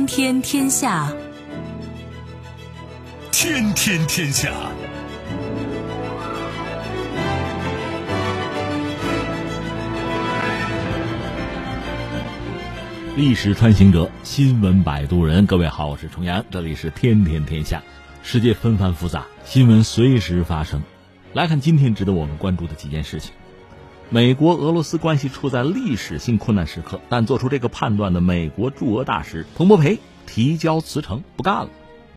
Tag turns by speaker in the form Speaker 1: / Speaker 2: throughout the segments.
Speaker 1: 天天天下，
Speaker 2: 天天天下。
Speaker 3: 历史穿行者，新闻摆渡人。各位好，我是重阳，这里是天天天下。世界纷繁复杂，新闻随时发生。来看今天值得我们关注的几件事情。美国俄罗斯关系处在历史性困难时刻，但做出这个判断的美国驻俄大使彭博培提交辞呈不干了。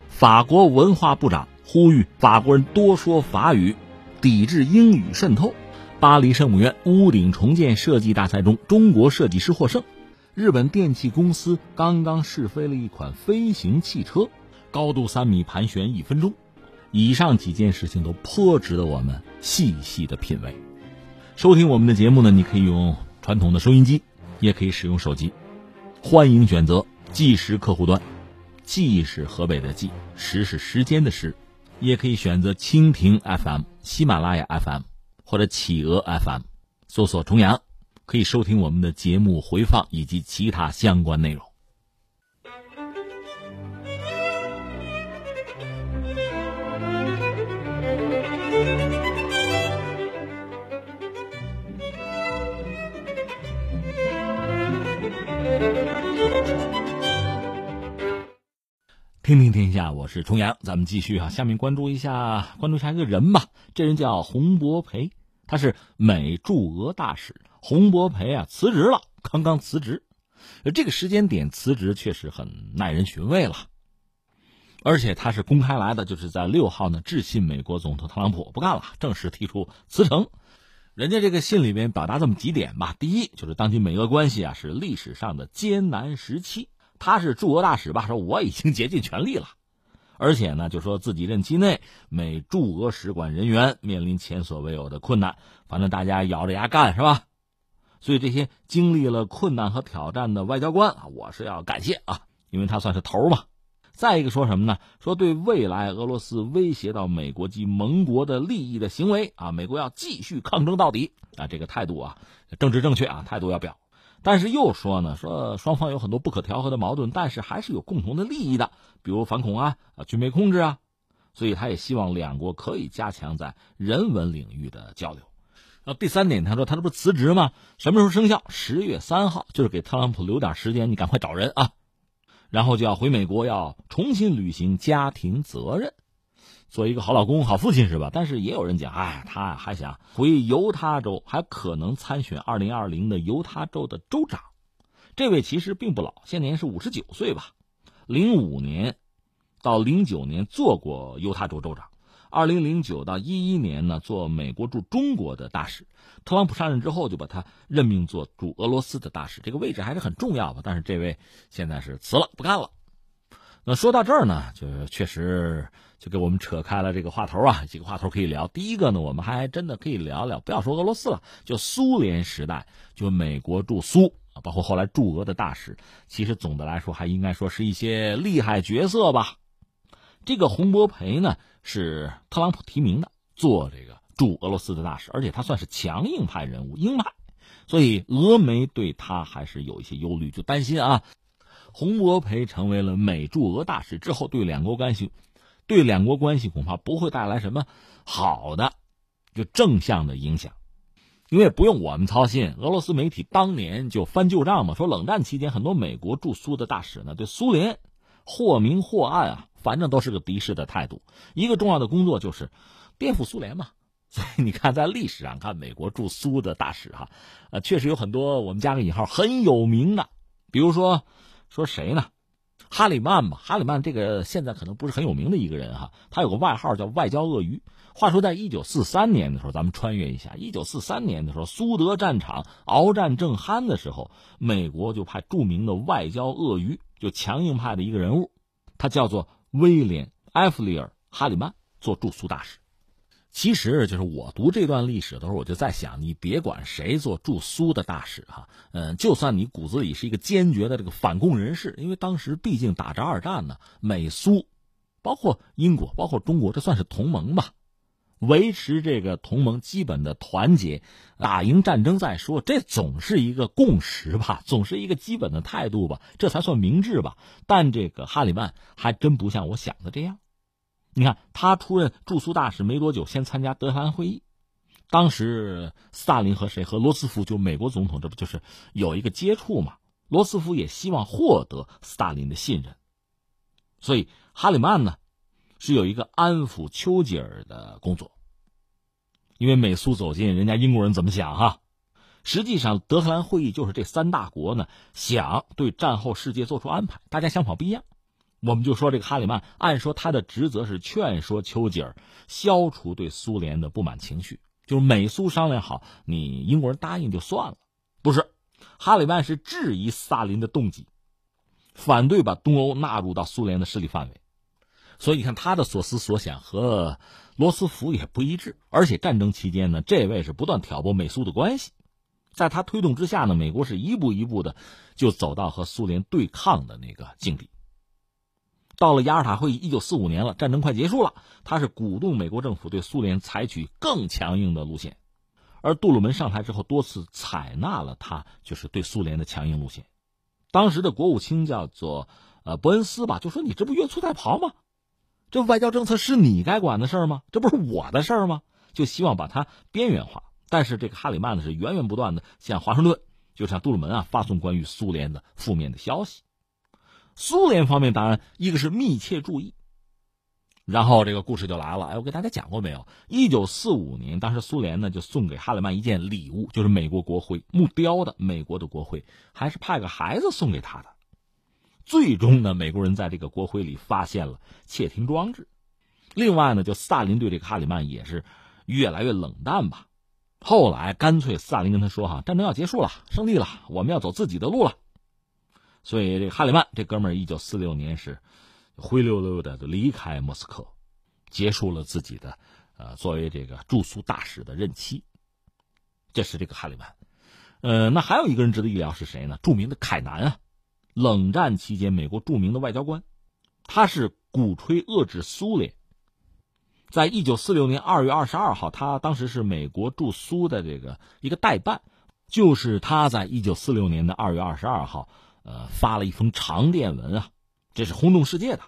Speaker 3: 法国文化部长呼吁法国人多说法语，抵制英语渗透。巴黎圣母院屋顶重建设计大赛中，中国设计师获胜。日本电器公司刚刚试飞了一款飞行汽车，高度三米，盘旋一分钟。以上几件事情都颇值得我们细细的品味。收听我们的节目呢，你可以用传统的收音机，也可以使用手机。欢迎选择计时客户端，计是河北的计，时是时间的时。也可以选择蜻蜓 FM、喜马拉雅 FM 或者企鹅 FM，搜索“重阳”。可以收听我们的节目回放以及其他相关内容。听听天下，我是重阳，咱们继续啊，下面关注一下，关注一下一个人吧。这人叫洪博培，他是美驻俄大使。洪博培啊，辞职了，刚刚辞职，这个时间点辞职确实很耐人寻味了。而且他是公开来的，就是在六号呢致信美国总统特朗普，不干了，正式提出辞呈。人家这个信里边表达这么几点吧：第一，就是当今美俄关系啊是历史上的艰难时期，他是驻俄大使吧，说我已经竭尽全力了。而且呢，就说自己任期内美驻俄使馆人员面临前所未有的困难，反正大家咬着牙干是吧？所以这些经历了困难和挑战的外交官啊，我是要感谢啊，因为他算是头嘛。再一个说什么呢？说对未来俄罗斯威胁到美国及盟国的利益的行为啊，美国要继续抗争到底啊，这个态度啊，政治正确啊，态度要表。但是又说呢，说双方有很多不可调和的矛盾，但是还是有共同的利益的，比如反恐啊，啊军备控制啊，所以他也希望两国可以加强在人文领域的交流。那第三点，他说他这不是辞职吗？什么时候生效？十月三号，就是给特朗普留点时间，你赶快找人啊，然后就要回美国，要重新履行家庭责任，做一个好老公、好父亲是吧？但是也有人讲，哎，他还想回犹他州，还可能参选二零二零的犹他州的州长。这位其实并不老，现年是五十九岁吧？零五年到零九年做过犹他州州长。二零零九到一一年呢，做美国驻中国的大使。特朗普上任之后，就把他任命做驻俄罗斯的大使，这个位置还是很重要的。但是这位现在是辞了，不干了。那说到这儿呢，就确实就给我们扯开了这个话头啊，几个话头可以聊。第一个呢，我们还真的可以聊聊，不要说俄罗斯了，就苏联时代，就美国驻苏啊，包括后来驻俄的大使，其实总的来说还应该说是一些厉害角色吧。这个洪博培呢是特朗普提名的，做这个驻俄罗斯的大使，而且他算是强硬派人物，鹰派，所以俄媒对他还是有一些忧虑，就担心啊，洪博培成为了美驻俄大使之后，对两国关系，对两国关系恐怕不会带来什么好的，就正向的影响，因为不用我们操心，俄罗斯媒体当年就翻旧账嘛，说冷战期间很多美国驻苏的大使呢，对苏联或明或暗啊。反正都是个敌视的态度。一个重要的工作就是颠覆苏联嘛。所以你看，在历史上看，美国驻苏的大使哈，呃，确实有很多我们加个引号很有名的。比如说，说谁呢？哈里曼吧。哈里曼这个现在可能不是很有名的一个人哈，他有个外号叫“外交鳄鱼”。话说，在一九四三年的时候，咱们穿越一下，一九四三年的时候，苏德战场鏖战正酣的时候，美国就派著名的外交鳄鱼，就强硬派的一个人物，他叫做。威廉·埃弗里尔·哈里曼做驻苏大使，其实就是我读这段历史的时候，我就在想，你别管谁做驻苏的大使哈，嗯，就算你骨子里是一个坚决的这个反共人士，因为当时毕竟打着二战呢，美苏，包括英国，包括中国，这算是同盟吧。维持这个同盟基本的团结，打赢战争再说，这总是一个共识吧，总是一个基本的态度吧，这才算明智吧。但这个哈里曼还真不像我想的这样。你看，他出任驻苏大使没多久，先参加德黑兰会议。当时斯大林和谁和罗斯福就美国总统，这不就是有一个接触嘛？罗斯福也希望获得斯大林的信任，所以哈里曼呢是有一个安抚丘吉尔的工作。因为美苏走近，人家英国人怎么想哈？实际上，德黑兰会议就是这三大国呢想对战后世界做出安排，大家想法不一样。我们就说这个哈里曼，按说他的职责是劝说丘吉尔消除对苏联的不满情绪，就是美苏商量好，你英国人答应就算了。不是，哈里曼是质疑斯大林的动机，反对把东欧纳入到苏联的势力范围。所以你看他的所思所想和罗斯福也不一致，而且战争期间呢，这位是不断挑拨美苏的关系，在他推动之下呢，美国是一步一步的就走到和苏联对抗的那个境地。到了雅尔塔会议，一九四五年了，战争快结束了。他是鼓动美国政府对苏联采取更强硬的路线，而杜鲁门上台之后，多次采纳了他就是对苏联的强硬路线。当时的国务卿叫做呃伯恩斯吧，就说你这不越俎代庖吗？这外交政策是你该管的事儿吗？这不是我的事儿吗？就希望把它边缘化。但是这个哈里曼呢，是源源不断的向华盛顿，就向杜鲁门啊发送关于苏联的负面的消息。苏联方面当然一个是密切注意，然后这个故事就来了。哎，我给大家讲过没有？一九四五年，当时苏联呢就送给哈里曼一件礼物，就是美国国徽，木雕的美国的国徽，还是派个孩子送给他的。最终呢，美国人在这个国徽里发现了窃听装置。另外呢，就斯大林对这个哈里曼也是越来越冷淡吧。后来干脆斯大林跟他说：“哈，战争要结束了，胜利了，我们要走自己的路了。”所以，这哈里曼这哥们儿，一九四六年是灰溜溜的离开莫斯科，结束了自己的呃作为这个驻苏大使的任期。这是这个哈里曼。呃，那还有一个人值得一聊是谁呢？著名的凯南啊，冷战期间美国著名的外交官，他是鼓吹遏制苏联。在一九四六年二月二十二号，他当时是美国驻苏的这个一个代办，就是他在一九四六年的二月二十二号。呃，发了一封长电文啊，这是轰动世界的。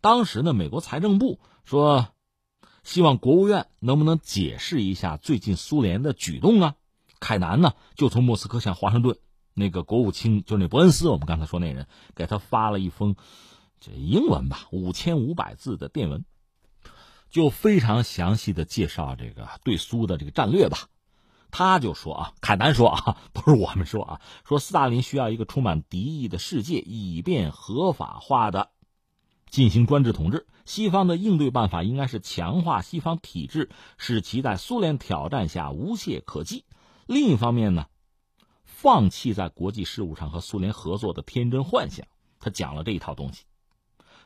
Speaker 3: 当时呢，美国财政部说，希望国务院能不能解释一下最近苏联的举动啊？凯南呢，就从莫斯科向华盛顿那个国务卿，就那伯恩斯，我们刚才说那人，给他发了一封这英文吧，五千五百字的电文，就非常详细的介绍这个对苏的这个战略吧。他就说啊，凯南说啊，不是我们说啊，说斯大林需要一个充满敌意的世界，以便合法化的进行专制统治。西方的应对办法应该是强化西方体制，使其在苏联挑战下无懈可击。另一方面呢，放弃在国际事务上和苏联合作的天真幻想。他讲了这一套东西。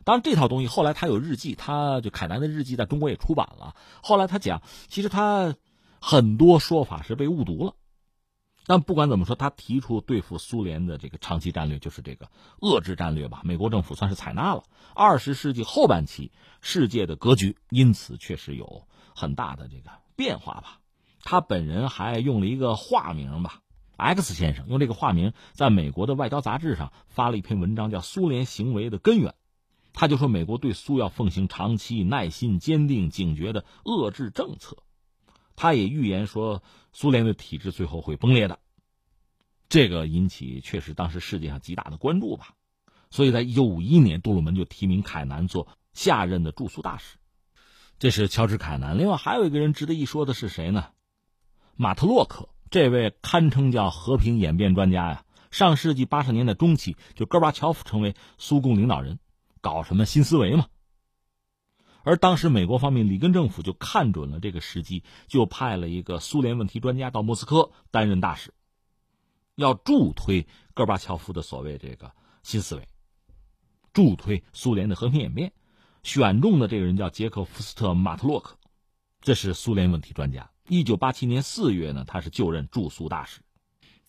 Speaker 3: 当然，这套东西后来他有日记，他就凯南的日记在中国也出版了。后来他讲，其实他。很多说法是被误读了，但不管怎么说，他提出对付苏联的这个长期战略就是这个遏制战略吧。美国政府算是采纳了。二十世纪后半期，世界的格局因此确实有很大的这个变化吧。他本人还用了一个化名吧，X 先生用这个化名在美国的外交杂志上发了一篇文章，叫《苏联行为的根源》。他就说，美国对苏要奉行长期、耐心、坚定、警觉的遏制政策。他也预言说，苏联的体制最后会崩裂的，这个引起确实当时世界上极大的关注吧。所以在一九五一年，杜鲁门就提名凯南做下任的驻苏大使，这是乔治·凯南。另外还有一个人值得一说的是谁呢？马特洛克，这位堪称叫和平演变专家呀。上世纪八十年代中期，就戈巴乔夫成为苏共领导人，搞什么新思维嘛。而当时美国方面里根政府就看准了这个时机，就派了一个苏联问题专家到莫斯科担任大使，要助推戈尔巴乔夫的所谓这个新思维，助推苏联的和平演变。选中的这个人叫杰克夫斯特马特洛克，这是苏联问题专家。一九八七年四月呢，他是就任驻苏大使。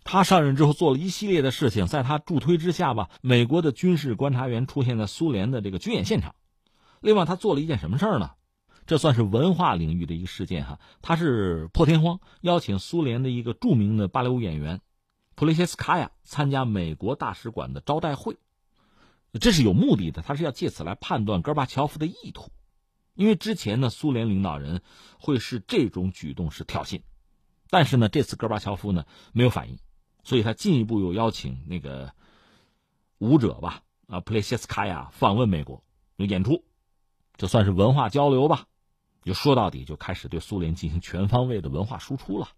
Speaker 3: 他上任之后做了一系列的事情，在他助推之下吧，美国的军事观察员出现在苏联的这个军演现场。另外，他做了一件什么事儿呢？这算是文化领域的一个事件哈。他是破天荒邀请苏联的一个著名的芭蕾舞演员普列谢斯卡娅参加美国大使馆的招待会，这是有目的的，他是要借此来判断戈尔巴乔夫的意图。因为之前呢，苏联领导人会视这种举动是挑衅，但是呢，这次戈尔巴乔夫呢没有反应，所以他进一步又邀请那个舞者吧，啊，普列谢斯卡娅访问美国，有演出，这算是文化交流吧。就说到底，就开始对苏联进行全方位的文化输出了。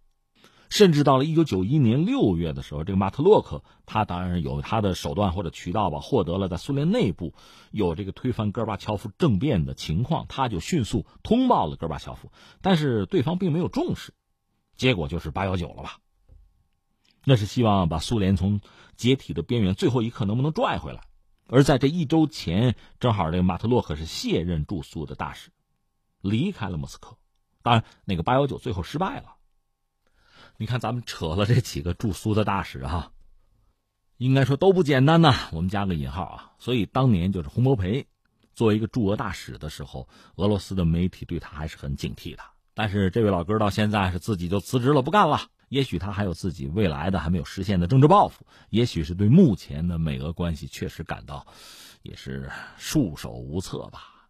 Speaker 3: 甚至到了一九九一年六月的时候，这个马特洛克他当然有他的手段或者渠道吧，获得了在苏联内部有这个推翻戈尔巴乔夫政变的情况，他就迅速通报了戈尔巴乔夫，但是对方并没有重视，结果就是八幺九了吧？那是希望把苏联从解体的边缘最后一刻能不能拽回来？而在这一周前，正好这个马特洛克是卸任驻苏的大使，离开了莫斯科，当然那个八幺九最后失败了。你看，咱们扯了这几个驻苏的大使哈，应该说都不简单呐。我们加个引号啊。所以当年就是洪博培作为一个驻俄大使的时候，俄罗斯的媒体对他还是很警惕的。但是这位老哥到现在是自己就辞职了，不干了。也许他还有自己未来的还没有实现的政治抱负，也许是对目前的美俄关系确实感到也是束手无策吧。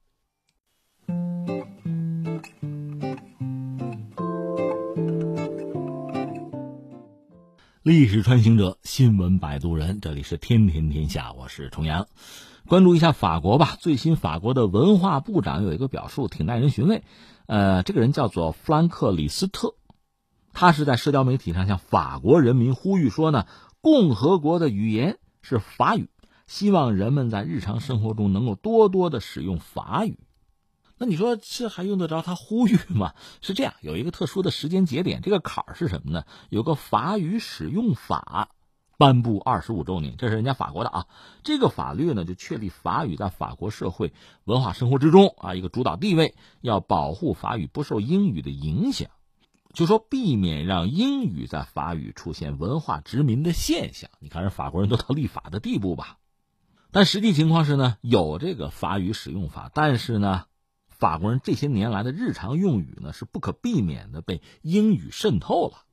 Speaker 3: 历史穿行者，新闻摆渡人，这里是天天天下，我是重阳。关注一下法国吧，最新法国的文化部长有一个表述，挺耐人寻味。呃，这个人叫做弗兰克·里斯特，他是在社交媒体上向法国人民呼吁说呢，共和国的语言是法语，希望人们在日常生活中能够多多的使用法语。那你说这还用得着他呼吁吗？是这样，有一个特殊的时间节点，这个坎儿是什么呢？有个法语使用法颁布二十五周年，这是人家法国的啊。这个法律呢，就确立法语在法国社会文化生活之中啊一个主导地位，要保护法语不受英语的影响，就说避免让英语在法语出现文化殖民的现象。你看人法国人都到立法的地步吧？但实际情况是呢，有这个法语使用法，但是呢。法国人这些年来的日常用语呢，是不可避免的被英语渗透了。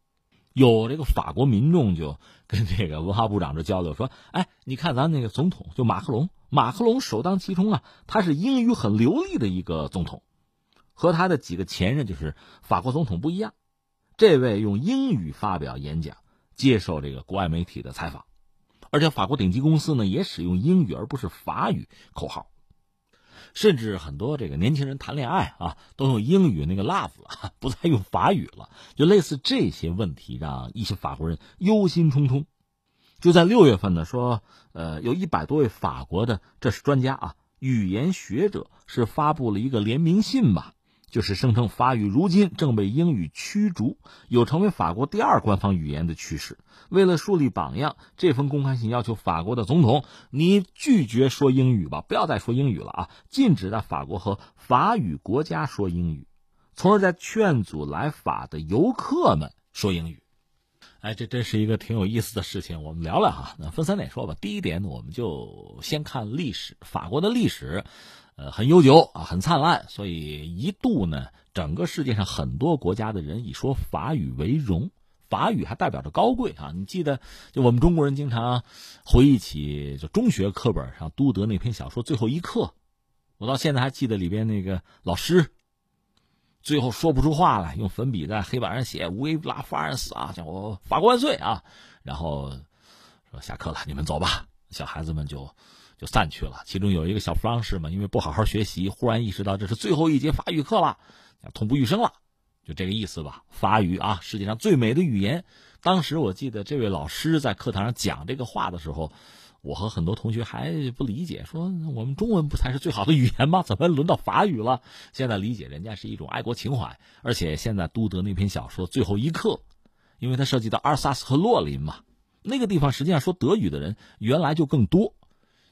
Speaker 3: 有这个法国民众就跟这个文化部长这交流说：“哎，你看咱那个总统就马克龙，马克龙首当其冲啊，他是英语很流利的一个总统，和他的几个前任就是法国总统不一样。这位用英语发表演讲，接受这个国外媒体的采访，而且法国顶级公司呢也使用英语而不是法语口号。”甚至很多这个年轻人谈恋爱啊，都用英语那个 love，不再用法语了。就类似这些问题，让一些法国人忧心忡忡。就在六月份呢，说呃，有一百多位法国的这是专家啊，语言学者是发布了一个联名信吧。就是声称法语如今正被英语驱逐，有成为法国第二官方语言的趋势。为了树立榜样，这封公开信要求法国的总统，你拒绝说英语吧，不要再说英语了啊！禁止在法国和法语国家说英语，从而在劝阻来法的游客们说英语。哎，这真是一个挺有意思的事情。我们聊聊哈，那分三点说吧。第一点呢，我们就先看历史，法国的历史。呃，很悠久啊，很灿烂，所以一度呢，整个世界上很多国家的人以说法语为荣，法语还代表着高贵啊。你记得，就我们中国人经常回忆起，就中学课本上都德那篇小说《最后一课》，我到现在还记得里边那个老师，最后说不出话来，用粉笔在黑板上写“乌拉法尔斯”啊，叫我法国万岁啊，然后说下课了，你们走吧，小孩子们就。就散去了。其中有一个小弗朗士嘛，因为不好好学习，忽然意识到这是最后一节法语课了，痛不欲生了，就这个意思吧。法语啊，世界上最美的语言。当时我记得这位老师在课堂上讲这个话的时候，我和很多同学还不理解，说我们中文不才是最好的语言吗？怎么轮到法语了？现在理解，人家是一种爱国情怀。而且现在都德那篇小说《最后一课》，因为它涉及到阿尔萨斯和洛林嘛，那个地方实际上说德语的人原来就更多。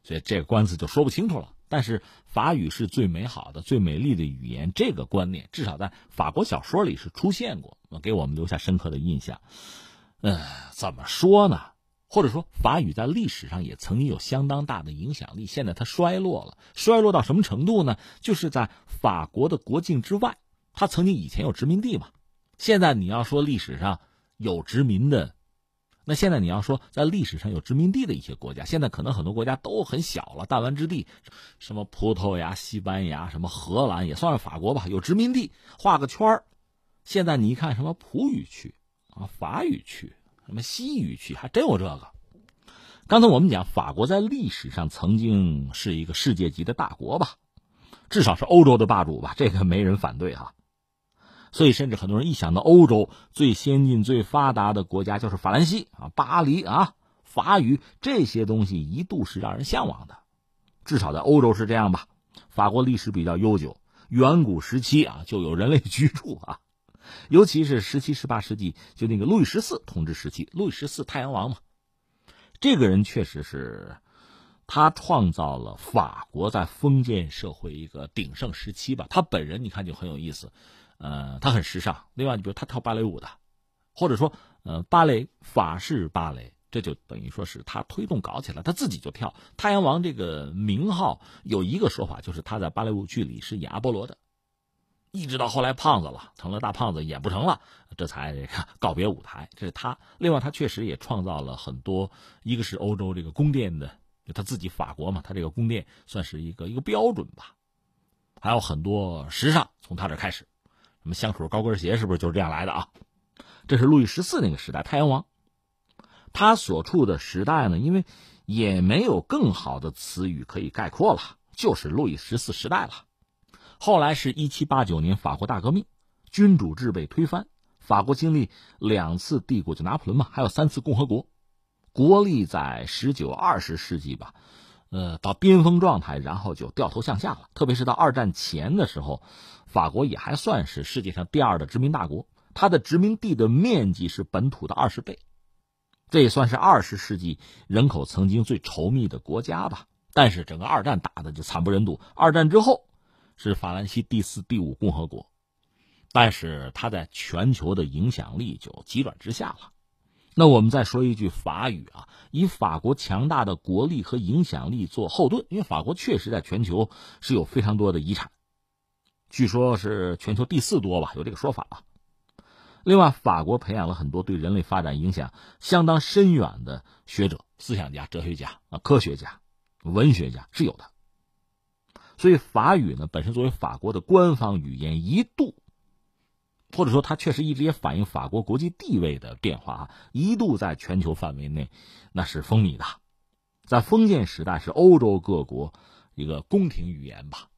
Speaker 3: 所以这个官司就说不清楚了。但是法语是最美好的、最美丽的语言，这个观念至少在法国小说里是出现过，给我们留下深刻的印象。嗯，怎么说呢？或者说法语在历史上也曾经有相当大的影响力。现在它衰落了，衰落到什么程度呢？就是在法国的国境之外，它曾经以前有殖民地嘛。现在你要说历史上有殖民的，那现在你要说在历史上有殖民地的一些国家，现在可能很多国家都很小了，弹丸之地，什么葡萄牙、西班牙、什么荷兰也算是法国吧，有殖民地，画个圈儿。现在你一看什么葡语区啊、法语区、什么西语区，还真有这个。刚才我们讲法国在历史上曾经是一个世界级的大国吧，至少是欧洲的霸主吧，这个没人反对哈。所以，甚至很多人一想到欧洲最先进、最发达的国家就是法兰西啊、巴黎啊、法语这些东西，一度是让人向往的。至少在欧洲是这样吧。法国历史比较悠久，远古时期啊就有人类居住啊，尤其是十七、十八世纪，就那个路易十四统治时期，路易十四太阳王嘛，这个人确实是，他创造了法国在封建社会一个鼎盛时期吧。他本人你看就很有意思。呃，他很时尚。另外，你比如他跳芭蕾舞的，或者说，呃，芭蕾法式芭蕾，这就等于说是他推动搞起来，他自己就跳。太阳王这个名号有一个说法，就是他在芭蕾舞剧里是演阿波罗的，一直到后来胖子了，成了大胖子，演不成了，这才这个告别舞台。这是他。另外，他确实也创造了很多，一个是欧洲这个宫殿的，他自己法国嘛，他这个宫殿算是一个一个标准吧，还有很多时尚从他这开始。什么香水、高跟鞋是不是就是这样来的啊？这是路易十四那个时代，太阳王，他所处的时代呢，因为也没有更好的词语可以概括了，就是路易十四时代了。后来是一七八九年法国大革命，君主制被推翻，法国经历两次帝国，就拿破仑嘛，还有三次共和国，国力在十九、二十世纪吧。呃，到巅峰状态，然后就掉头向下了。特别是到二战前的时候，法国也还算是世界上第二的殖民大国，它的殖民地的面积是本土的二十倍，这也算是二十世纪人口曾经最稠密的国家吧。但是整个二战打的就惨不忍睹。二战之后，是法兰西第四、第五共和国，但是它在全球的影响力就急转直下了。那我们再说一句法语啊，以法国强大的国力和影响力做后盾，因为法国确实在全球是有非常多的遗产，据说是全球第四多吧，有这个说法啊。另外，法国培养了很多对人类发展影响相当深远的学者、思想家、哲学家啊、科学家、文学家是有的。所以，法语呢本身作为法国的官方语言，一度。或者说，它确实一直也反映法国国际地位的变化啊，一度在全球范围内那是风靡的，在封建时代是欧洲各国一个宫廷语言吧，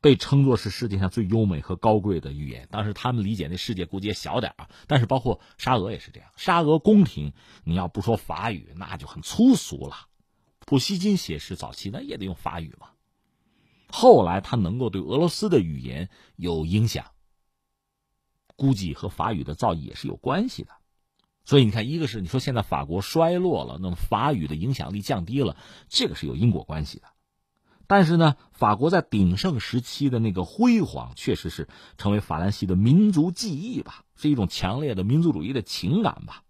Speaker 3: 被称作是世界上最优美和高贵的语言。当时他们理解那世界估计也小点啊，但是包括沙俄也是这样，沙俄宫廷你要不说法语，那就很粗俗了。普希金写诗早期那也得用法语嘛，后来他能够对俄罗斯的语言有影响。估计和法语的造诣也是有关系的，所以你看，一个是你说现在法国衰落了，那么法语的影响力降低了，这个是有因果关系的。但是呢，法国在鼎盛时期的那个辉煌，确实是成为法兰西的民族记忆吧，是一种强烈的民族主义的情感吧，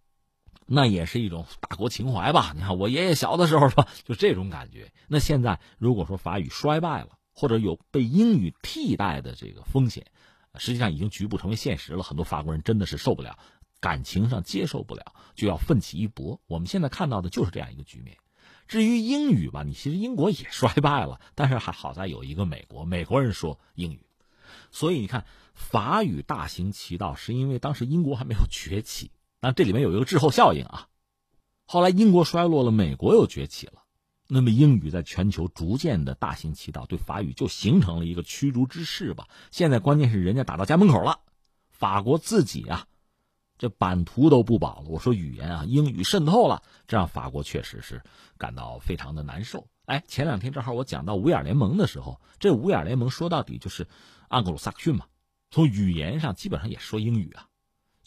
Speaker 3: 那也是一种大国情怀吧。你看我爷爷小的时候吧，就这种感觉。那现在如果说法语衰败了，或者有被英语替代的这个风险。实际上已经局部成为现实了，很多法国人真的是受不了，感情上接受不了，就要奋起一搏。我们现在看到的就是这样一个局面。至于英语吧，你其实英国也衰败了，但是还好在有一个美国，美国人说英语，所以你看法语大行其道，是因为当时英国还没有崛起。那这里面有一个滞后效应啊，后来英国衰落了，美国又崛起了。那么英语在全球逐渐的大行其道，对法语就形成了一个驱逐之势吧。现在关键是人家打到家门口了，法国自己啊，这版图都不保了。我说语言啊，英语渗透了，这让法国确实是感到非常的难受。哎，前两天正好我讲到五眼联盟的时候，这五眼联盟说到底就是盎格鲁撒克逊嘛，从语言上基本上也说英语啊。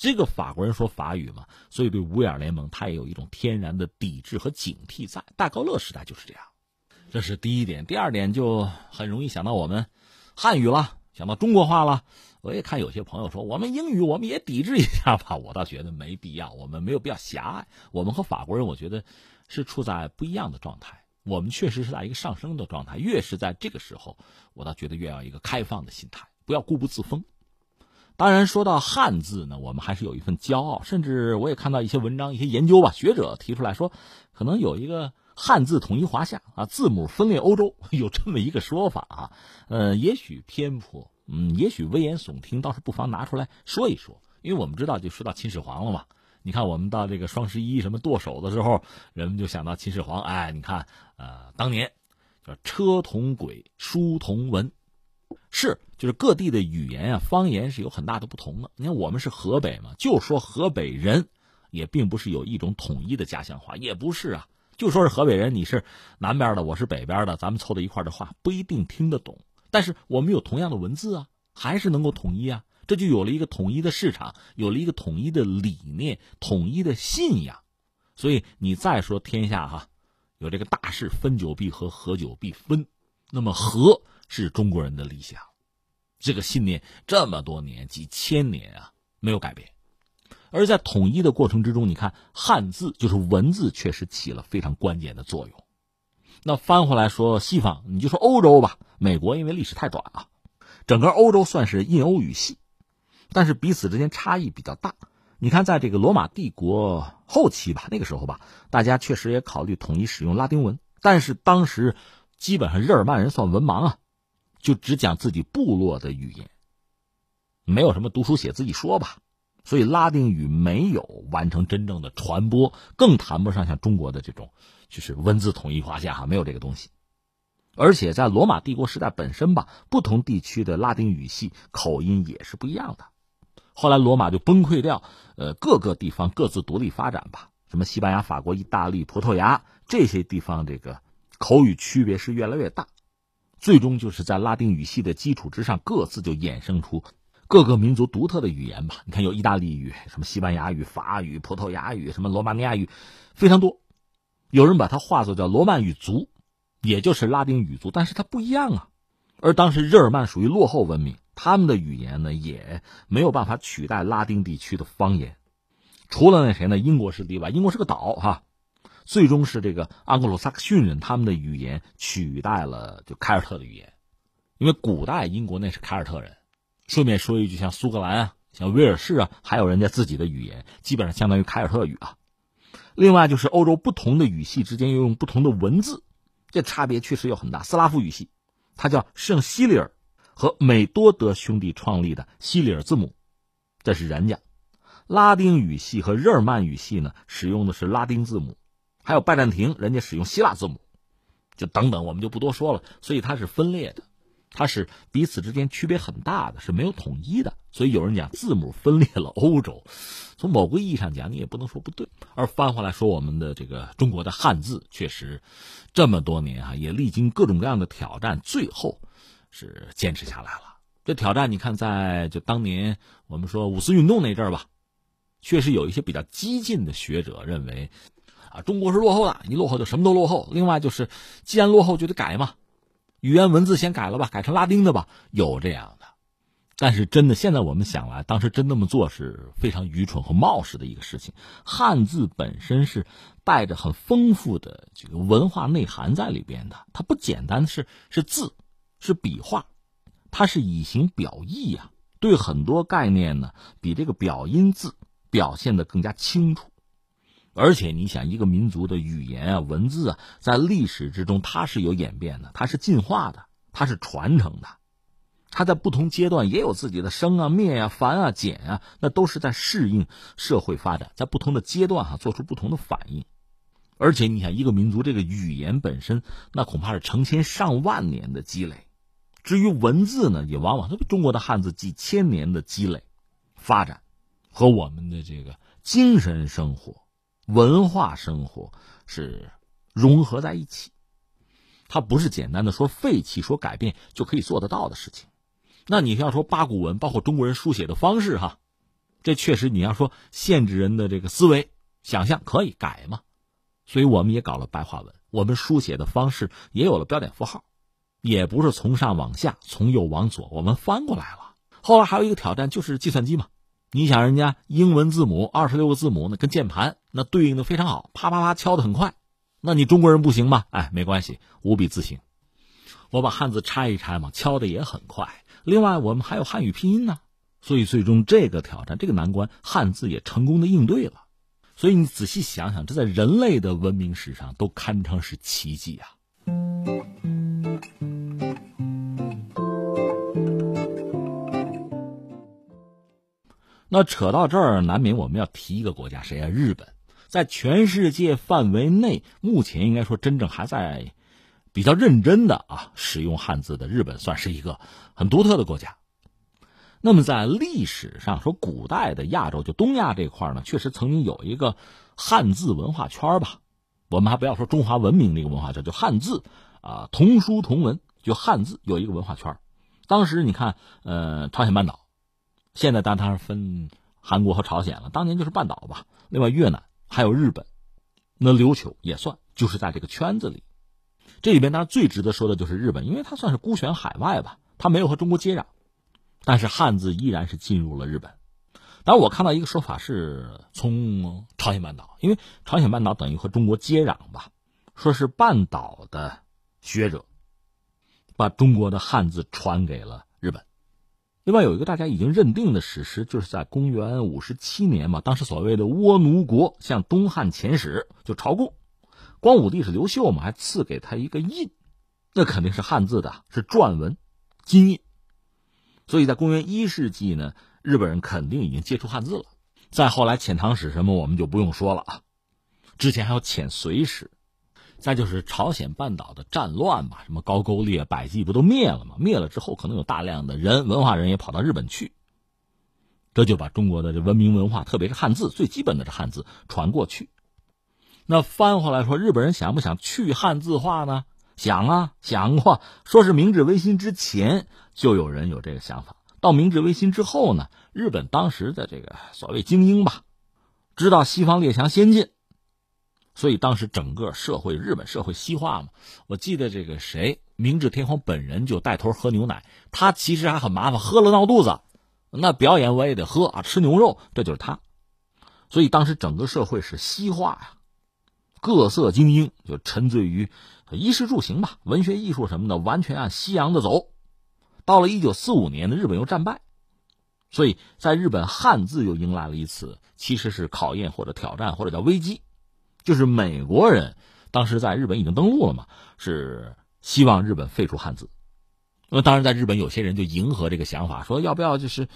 Speaker 3: 这个法国人说法语嘛，所以对五眼联盟他也有一种天然的抵制和警惕在。戴高乐时代就是这样，这是第一点。第二点就很容易想到我们汉语了，想到中国话了。我也看有些朋友说我们英语我们也抵制一下吧，我倒觉得没必要，我们没有必要狭隘。我们和法国人我觉得是处在不一样的状态。我们确实是在一个上升的状态，越是在这个时候，我倒觉得越要一个开放的心态，不要固步自封。当然，说到汉字呢，我们还是有一份骄傲。甚至我也看到一些文章、一些研究吧，学者提出来说，可能有一个汉字统一华夏啊，字母分裂欧洲，有这么一个说法啊。呃，也许偏颇，嗯，也许危言耸听，倒是不妨拿出来说一说。因为我们知道，就说到秦始皇了嘛。你看，我们到这个双十一什么剁手的时候，人们就想到秦始皇。哎，你看，呃，当年叫车同轨，书同文。是，就是各地的语言啊，方言是有很大的不同的。你看，我们是河北嘛，就说河北人，也并不是有一种统一的家乡话，也不是啊。就说是河北人，你是南边的，我是北边的，咱们凑到一块的话不一定听得懂。但是我们有同样的文字啊，还是能够统一啊。这就有了一个统一的市场，有了一个统一的理念，统一的信仰。所以你再说天下哈，有这个大事，分久必合，合久必分。那么和。是中国人的理想，这个信念这么多年、几千年啊没有改变。而在统一的过程之中，你看汉字就是文字，确实起了非常关键的作用。那翻回来说西方，你就说欧洲吧，美国因为历史太短啊，整个欧洲算是印欧语系，但是彼此之间差异比较大。你看，在这个罗马帝国后期吧，那个时候吧，大家确实也考虑统一使用拉丁文，但是当时基本上日耳曼人算文盲啊。就只讲自己部落的语言，没有什么读书写字一说吧，所以拉丁语没有完成真正的传播，更谈不上像中国的这种，就是文字统一划线哈，没有这个东西。而且在罗马帝国时代本身吧，不同地区的拉丁语系口音也是不一样的。后来罗马就崩溃掉，呃，各个地方各自独立发展吧，什么西班牙、法国、意大利、葡萄牙这些地方，这个口语区别是越来越大。最终就是在拉丁语系的基础之上，各自就衍生出各个民族独特的语言吧。你看，有意大利语、什么西班牙语、法语、葡萄牙语、什么罗马尼亚语，非常多。有人把它化作叫罗曼语族，也就是拉丁语族，但是它不一样啊。而当时日耳曼属于落后文明，他们的语言呢也没有办法取代拉丁地区的方言。除了那谁呢？英国是例外，英国是个岛哈。最终是这个盎格鲁撒克逊人，他们的语言取代了就凯尔特的语言，因为古代英国那是凯尔特人。顺便说一句，像苏格兰啊，像威尔士啊，还有人家自己的语言，基本上相当于凯尔特语啊。另外就是欧洲不同的语系之间又用不同的文字，这差别确实有很大。斯拉夫语系，它叫圣西里尔和美多德兄弟创立的西里尔字母，这是人家。拉丁语系和日耳曼语系呢，使用的是拉丁字母。还有拜占庭，人家使用希腊字母，就等等，我们就不多说了。所以它是分裂的，它是彼此之间区别很大的，是没有统一的。所以有人讲字母分裂了欧洲，从某个意义上讲，你也不能说不对。而翻回来说，我们的这个中国的汉字，确实这么多年啊，也历经各种各样的挑战，最后是坚持下来了。这挑战，你看，在就当年我们说五四运动那阵儿吧，确实有一些比较激进的学者认为。啊，中国是落后的，一落后就什么都落后。另外就是，既然落后就得改嘛，语言文字先改了吧，改成拉丁的吧，有这样的。但是真的，现在我们想来，当时真那么做是非常愚蠢和冒失的一个事情。汉字本身是带着很丰富的这个文化内涵在里边的，它不简单是是字，是笔画，它是以形表意呀。对很多概念呢，比这个表音字表现的更加清楚。而且你想，一个民族的语言啊、文字啊，在历史之中它是有演变的，它是进化的，它是传承的，它在不同阶段也有自己的生啊、灭啊、繁啊、简啊，那都是在适应社会发展，在不同的阶段哈做出不同的反应。而且你想，一个民族这个语言本身，那恐怕是成千上万年的积累。至于文字呢，也往往都是中国的汉字几千年的积累、发展，和我们的这个精神生活。文化生活是融合在一起，它不是简单的说废弃、说改变就可以做得到的事情。那你要说八股文，包括中国人书写的方式，哈，这确实你要说限制人的这个思维想象可以改嘛？所以我们也搞了白话文，我们书写的方式也有了标点符号，也不是从上往下、从右往左，我们翻过来了。后来还有一个挑战就是计算机嘛。你想人家英文字母二十六个字母，那跟键盘那对应的非常好，啪啪啪敲的很快。那你中国人不行吗？哎，没关系，五笔字形，我把汉字拆一拆嘛，敲的也很快。另外，我们还有汉语拼音呢，所以最终这个挑战，这个难关，汉字也成功的应对了。所以你仔细想想，这在人类的文明史上都堪称是奇迹啊！那扯到这儿，难免我们要提一个国家，谁啊？日本，在全世界范围内，目前应该说真正还在比较认真的啊使用汉字的日本，算是一个很独特的国家。那么在历史上说，古代的亚洲就东亚这块呢，确实曾经有一个汉字文化圈吧。我们还不要说中华文明那个文化圈，就汉字啊，同书同文，就汉字有一个文化圈。当时你看，呃，朝鲜半岛，现在当然分韩国和朝鲜了，当年就是半岛吧。另外越南还有日本，那琉球也算，就是在这个圈子里。这里边当然最值得说的就是日本，因为它算是孤悬海外吧，它没有和中国接壤。但是汉字依然是进入了日本。当然，我看到一个说法是从朝鲜半岛，因为朝鲜半岛等于和中国接壤吧，说是半岛的学者把中国的汉字传给了日本。另外，有一个大家已经认定的史实，就是在公元五十七年嘛，当时所谓的倭奴国向东汉遣使，就朝贡，光武帝是刘秀嘛，还赐给他一个印，那肯定是汉字的，是篆文金印。所以在公元一世纪呢，日本人肯定已经接触汉字了。再后来遣唐使什么，我们就不用说了啊。之前还有遣隋使，再就是朝鲜半岛的战乱吧，什么高句丽、百济不都灭了吗？灭了之后，可能有大量的人，文化人也跑到日本去，这就把中国的这文明文化，特别是汉字最基本的这汉字传过去。那翻回来说，日本人想不想去汉字化呢？想啊，想过，说是明治维新之前就有人有这个想法。到明治维新之后呢，日本当时的这个所谓精英吧，知道西方列强先进，所以当时整个社会，日本社会西化嘛。我记得这个谁，明治天皇本人就带头喝牛奶，他其实还很麻烦，喝了闹肚子，那表演我也得喝啊，吃牛肉，这就是他。所以当时整个社会是西化呀，各色精英就沉醉于。衣食住行吧，文学艺术什么的，完全按西洋的走。到了一九四五年呢，日本又战败，所以在日本汉字又迎来了一次，其实是考验或者挑战或者叫危机，就是美国人当时在日本已经登陆了嘛，是希望日本废除汉字。那当然，在日本有些人就迎合这个想法，说要不要就是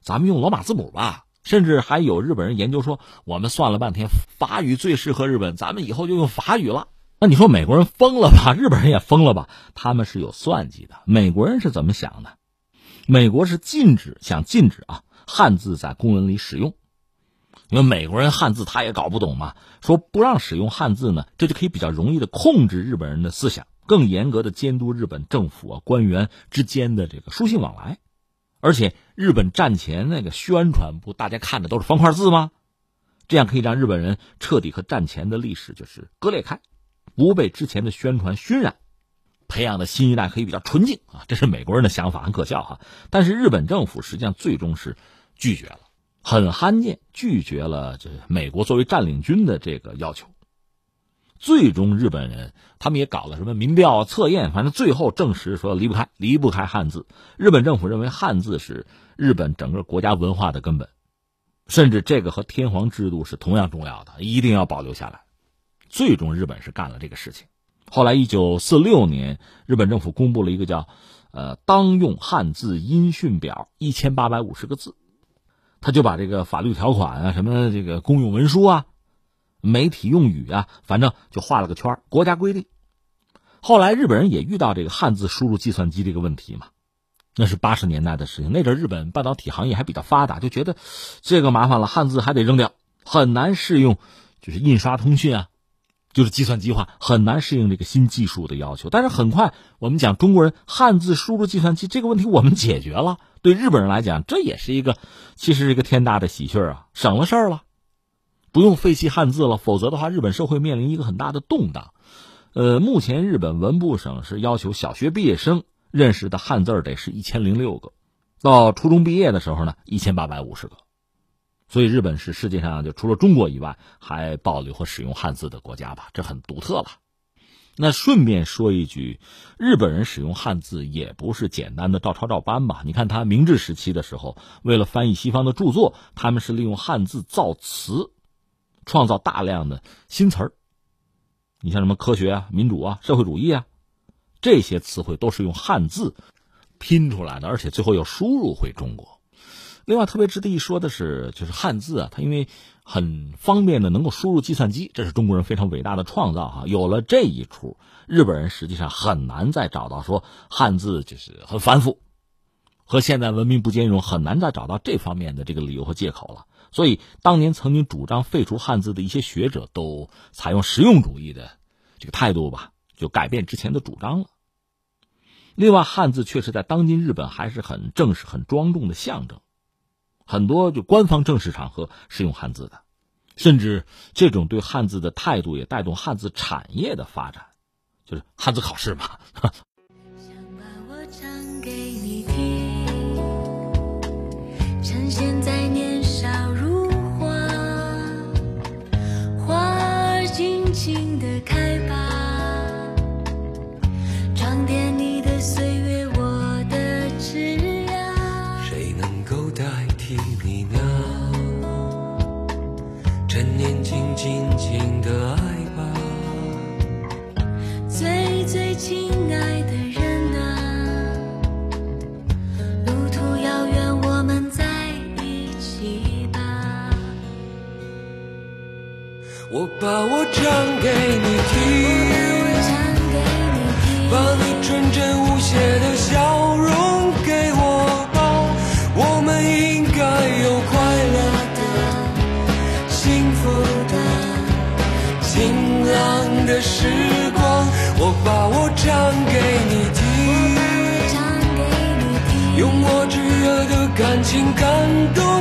Speaker 3: 咱们用罗马字母吧？甚至还有日本人研究说，我们算了半天，法语最适合日本，咱们以后就用法语了。那你说美国人疯了吧？日本人也疯了吧？他们是有算计的。美国人是怎么想的？美国是禁止，想禁止啊汉字在公文里使用，因为美国人汉字他也搞不懂嘛。说不让使用汉字呢，这就可以比较容易的控制日本人的思想，更严格的监督日本政府啊官员之间的这个书信往来。而且日本战前那个宣传不，大家看的都是方块字吗？这样可以让日本人彻底和战前的历史就是割裂开。不被之前的宣传熏染，培养的新一代可以比较纯净啊，这是美国人的想法，很可笑哈。但是日本政府实际上最终是拒绝了，很罕见，拒绝了这美国作为占领军的这个要求。最终日本人他们也搞了什么民调测验，反正最后证实说离不开离不开汉字。日本政府认为汉字是日本整个国家文化的根本，甚至这个和天皇制度是同样重要的，一定要保留下来。最终，日本是干了这个事情。后来，一九四六年，日本政府公布了一个叫“呃当用汉字音讯表”，一千八百五十个字，他就把这个法律条款啊、什么这个公用文书啊、媒体用语啊，反正就画了个圈国家规定。后来，日本人也遇到这个汉字输入计算机这个问题嘛，那是八十年代的事情。那阵日本半导体行业还比较发达，就觉得这个麻烦了，汉字还得扔掉，很难适用，就是印刷通讯啊。就是计算机化很难适应这个新技术的要求，但是很快我们讲中国人汉字输入计算机这个问题我们解决了。对日本人来讲，这也是一个其实是一个天大的喜讯啊，省了事儿了，不用废弃汉字了。否则的话，日本社会面临一个很大的动荡。呃，目前日本文部省是要求小学毕业生认识的汉字得是一千零六个，到初中毕业的时候呢，一千八百五十个。所以日本是世界上就除了中国以外还保留和使用汉字的国家吧，这很独特了。那顺便说一句，日本人使用汉字也不是简单的照抄照搬吧？你看他明治时期的时候，为了翻译西方的著作，他们是利用汉字造词，创造大量的新词儿。你像什么科学啊、民主啊、社会主义啊，这些词汇都是用汉字拼出来的，而且最后又输入回中国。另外，特别值得一说的是，就是汉字啊，它因为很方便的能够输入计算机，这是中国人非常伟大的创造哈。有了这一出，日本人实际上很难再找到说汉字就是很繁复，和现代文明不兼容，很难再找到这方面的这个理由和借口了。所以，当年曾经主张废除汉字的一些学者，都采用实用主义的这个态度吧，就改变之前的主张了。另外，汉字确实在当今日本还是很正式、很庄重的象征。很多就官方正式场合是用汉字的，甚至这种对汉字的态度也带动汉字产业的发展，就是汉字考试嘛。
Speaker 1: 我唱给你听。趁现在年少如花，花儿尽情的开吧，装点你的岁把我唱给你听，把你纯真无邪情感动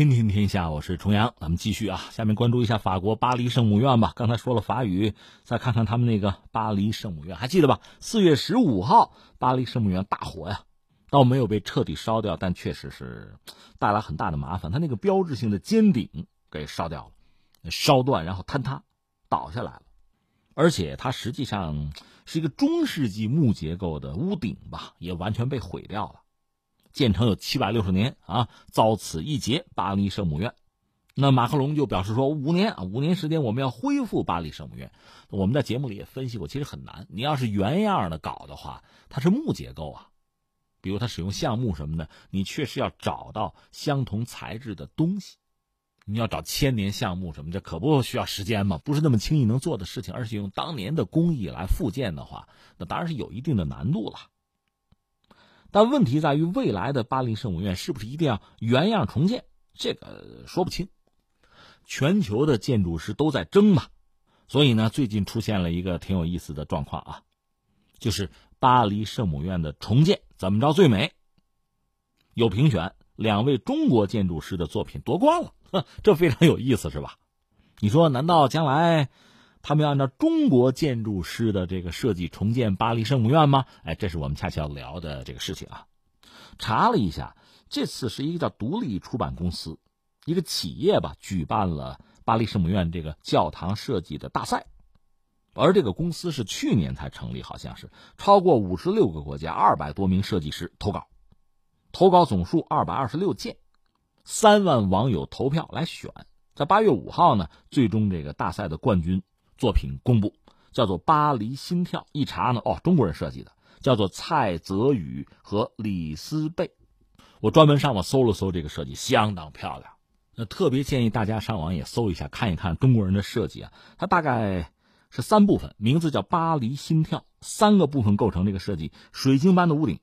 Speaker 3: 天天天下，我是重阳，咱们继续啊。下面关注一下法国巴黎圣母院吧。刚才说了法语，再看看他们那个巴黎圣母院，还记得吧？四月十五号，巴黎圣母院大火呀。倒没有被彻底烧掉，但确实是带来很大的麻烦。它那个标志性的尖顶给烧掉了，烧断然后坍塌，倒下来了。而且它实际上是一个中世纪木结构的屋顶吧，也完全被毁掉了。建成有七百六十年啊，遭此一劫。巴黎圣母院，那马克龙就表示说，五年啊，五年时间我们要恢复巴黎圣母院。我们在节目里也分析过，其实很难。你要是原样的搞的话，它是木结构啊。比如他使用橡木什么的，你确实要找到相同材质的东西。你要找千年橡木什么，这可不需要时间嘛，不是那么轻易能做的事情。而且用当年的工艺来复建的话，那当然是有一定的难度了。但问题在于，未来的巴黎圣母院是不是一定要原样重建？这个说不清。全球的建筑师都在争嘛，所以呢，最近出现了一个挺有意思的状况啊，就是巴黎圣母院的重建。怎么着最美？有评选，两位中国建筑师的作品夺冠了，这非常有意思，是吧？你说，难道将来他们要按照中国建筑师的这个设计重建巴黎圣母院吗？哎，这是我们恰恰要聊的这个事情啊。查了一下，这次是一个叫独立出版公司，一个企业吧，举办了巴黎圣母院这个教堂设计的大赛。而这个公司是去年才成立，好像是超过五十六个国家二百多名设计师投稿，投稿总数二百二十六件，三万网友投票来选。在八月五号呢，最终这个大赛的冠军作品公布，叫做《巴黎心跳》。一查呢，哦，中国人设计的，叫做蔡泽宇和李思贝。我专门上网搜了搜这个设计，相当漂亮。那特别建议大家上网也搜一下，看一看中国人的设计啊，它大概。是三部分，名字叫巴黎心跳。三个部分构成这个设计：水晶般的屋顶，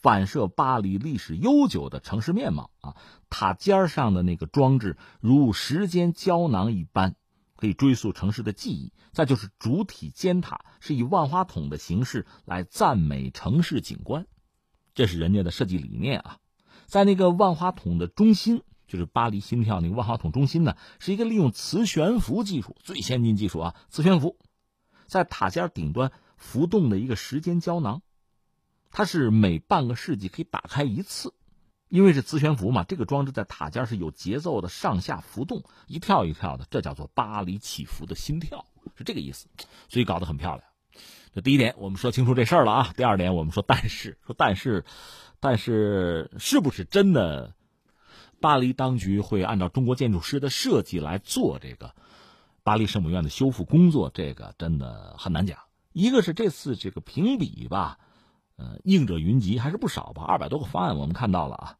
Speaker 3: 反射巴黎历史悠久的城市面貌啊；塔尖上的那个装置如时间胶囊一般，可以追溯城市的记忆；再就是主体尖塔是以万花筒的形式来赞美城市景观，这是人家的设计理念啊。在那个万花筒的中心，就是巴黎心跳那个万花筒中心呢，是一个利用磁悬浮技术最先进技术啊，磁悬浮，在塔尖顶端浮动的一个时间胶囊，它是每半个世纪可以打开一次，因为是磁悬浮嘛，这个装置在塔尖是有节奏的上下浮动，一跳一跳的，这叫做巴黎起伏的心跳，是这个意思，所以搞得很漂亮。这第一点，我们说清楚这事儿了啊。第二点，我们说但是说但是，但是是不是真的？巴黎当局会按照中国建筑师的设计来做这个巴黎圣母院的修复工作？这个真的很难讲。一个是这次这个评比吧，呃，应者云集还是不少吧，二百多个方案我们看到了啊，